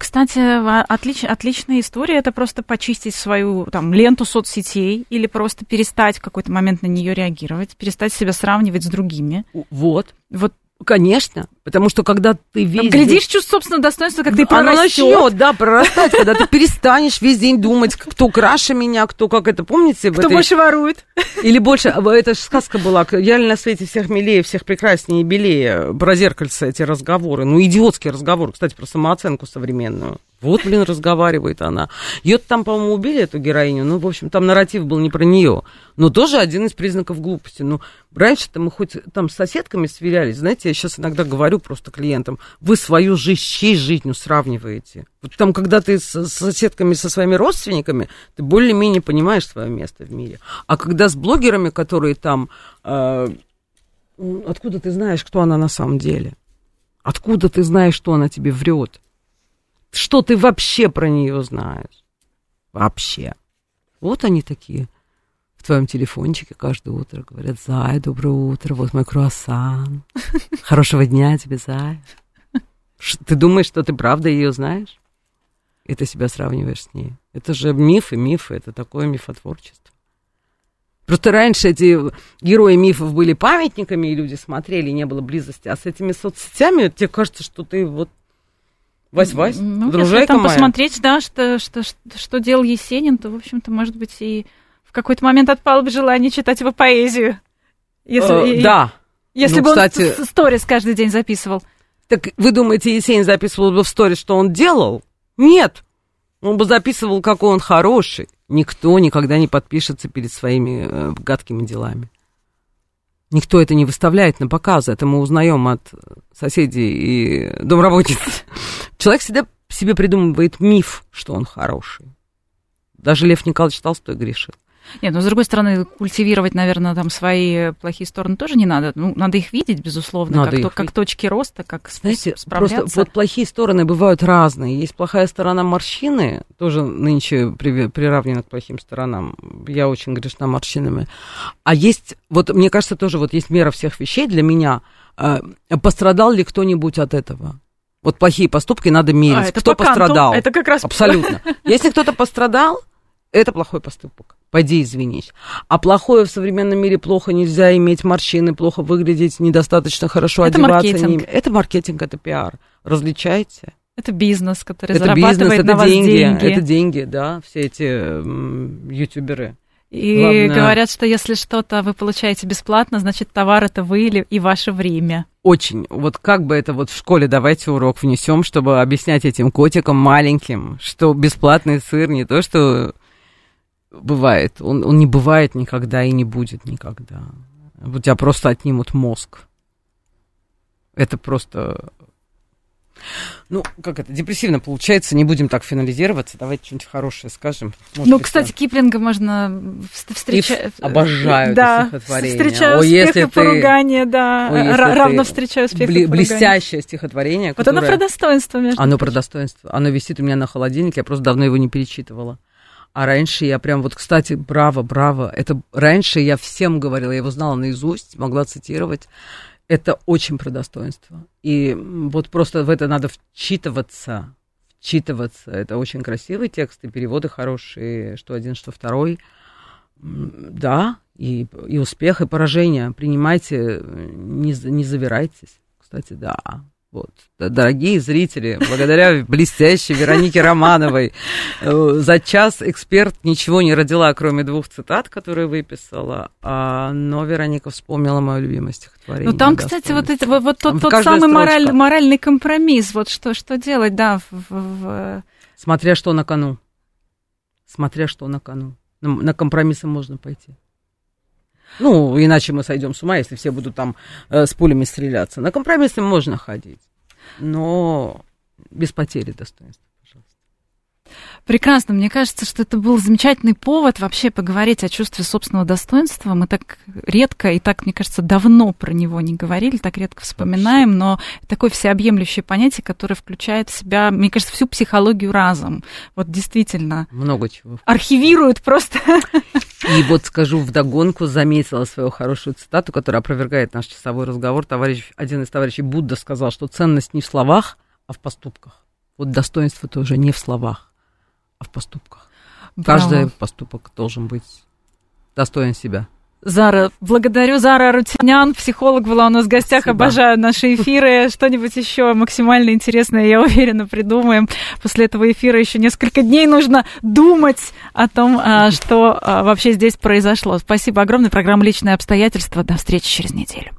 кстати, а, отлич- отличная история это просто почистить свою там ленту соцсетей или просто перестать в какой-то момент на нее реагировать, перестать себя сравнивать с другими. Вот, Вот конечно. Потому что когда ты весь там, глядишь, чувство собственного достоинства, как ты Оно начнет, да, прорастать, когда ты перестанешь весь день думать, кто краше меня, кто как это, помните? Кто этой- больше ворует? Или больше, а, это же сказка была, я ли на свете всех милее, всех прекраснее и белее, про зеркальце эти разговоры, ну, идиотские разговоры, кстати, про самооценку современную. Вот, блин, разговаривает она. Ее там, по-моему, убили, эту героиню. Ну, в общем, там нарратив был не про нее. Но тоже один из признаков глупости. Ну, раньше-то мы хоть там с соседками сверялись. Знаете, я сейчас иногда говорю просто клиентам, вы свою жизнь с чьей жизнью сравниваете? Вот там, когда ты с, соседками, со своими родственниками, ты более-менее понимаешь свое место в мире. А когда с блогерами, которые там... э, откуда ты знаешь, кто она на самом деле? Откуда ты знаешь, что она тебе врет? Что ты вообще про нее знаешь? Вообще. Вот они такие в твоем телефончике каждое утро говорят, Зай, доброе утро, вот мой круассан. Хорошего дня тебе, Зай. Ты думаешь, что ты правда ее знаешь? И ты себя сравниваешь с ней. Это же мифы, мифы, это такое мифотворчество. Просто раньше эти герои мифов были памятниками, и люди смотрели, не было близости. А с этими соцсетями тебе кажется, что ты вот Вась-Вась, Ну, если дружайка там моя. посмотреть, да, что, что, что, что делал Есенин, то, в общем-то, может быть, и в какой-то момент отпало бы желание читать его поэзию. Если, Э, да. если Ну, бы кстати- он сторис каждый день записывал. Так вы думаете, Есенин записывал бы в сторис, что он делал? Нет. Он бы записывал, какой он хороший. Никто никогда не подпишется перед своими э, гадкими делами. Никто это не выставляет на показ. Это мы узнаем от соседей и домработниц. Человек всегда себе придумывает миф, что он хороший. Даже Лев Николаевич Толстой грешил. Нет, но с другой стороны, культивировать, наверное, там свои плохие стороны тоже не надо. Ну, надо их видеть, безусловно, Надо как, их то, как точки роста, как Знаете, справляться. просто вот плохие стороны бывают разные. Есть плохая сторона морщины, тоже нынче при- приравнена к плохим сторонам. Я очень грешна морщинами. А есть, вот мне кажется, тоже вот есть мера всех вещей для меня. Э, Пострадал ли кто-нибудь от этого? Вот плохие поступки надо мерить. А, Кто по пострадал? Это как раз Абсолютно. Если кто-то пострадал, это плохой поступок. Пойди извинись. А плохое в современном мире плохо нельзя иметь морщины, плохо выглядеть, недостаточно хорошо Это одеваться. маркетинг. не- Это маркетинг, это пиар. Различайте. Это бизнес, который это зарабатывает бизнес, это на вас деньги, деньги. Это деньги, да, все эти м, ютуберы. И Главное- говорят, что если что-то вы получаете бесплатно, значит, товар это вы или и ваше время. Очень. Вот как бы это вот в школе давайте урок внесем, чтобы объяснять этим котикам маленьким, что бесплатный сыр не то, что бывает. Он, он не бывает никогда и не будет никогда. У тебя просто отнимут мозг. Это просто... Ну, как это, депрессивно получается, не будем так финализироваться, давайте что-нибудь хорошее скажем. Может ну, кстати, Киплинга можно встречать. обожаю это да, стихотворение. Встречаю О, успех если и ты- поругание, да. Ра- ты равно встречаю успех Бли- и поругание. блестящее стихотворение, Вот оно которое- про достоинство, между Оно про достоинство. Оно висит у меня на холодильнике, я просто давно его не перечитывала. А раньше я прям вот, кстати, браво, браво. Это раньше я всем говорила, я его знала наизусть, могла цитировать. Это очень про достоинство. И вот просто в это надо вчитываться, вчитываться. Это очень красивый текст, и переводы хорошие, что один, что второй. Да, и, и успех, и поражение. Принимайте, не, не завирайтесь. Кстати, да. Вот. Дорогие зрители, благодаря блестящей Веронике Романовой, э, за час эксперт ничего не родила, кроме двух цитат, которые выписала, а, но Вероника вспомнила мое любимое стихотворение. Ну, там, кстати, вот, это, вот, вот тот, тот самый мораль- моральный компромисс. Вот что, что делать, да, в- в- в, Смотря что на кону. Смотря что на кону. На, на компромиссы можно пойти. Ну, иначе мы сойдем с ума, если все будут там э, с пулями стреляться. На компромиссы можно ходить, но без потери достоинства. Прекрасно. Мне кажется, что это был замечательный повод вообще поговорить о чувстве собственного достоинства. Мы так редко и так, мне кажется, давно про него не говорили, так редко вспоминаем, но такое всеобъемлющее понятие, которое включает в себя, мне кажется, всю психологию разом. Вот действительно Много чего. архивирует просто. И вот скажу вдогонку, заметила свою хорошую цитату, которая опровергает наш часовой разговор. Товарищ, один из товарищей Будда сказал, что ценность не в словах, а в поступках. Вот достоинство тоже не в словах, а в поступках. Каждый Браво. поступок должен быть достоин себя. Зара, благодарю. Зара Арутюнян, психолог была у нас в гостях. Спасибо. Обожаю наши эфиры. Что-нибудь еще максимально интересное, я уверена, придумаем. После этого эфира еще несколько дней нужно думать о том, а, что а, вообще здесь произошло. Спасибо огромное. Программа «Личные обстоятельства». До встречи через неделю.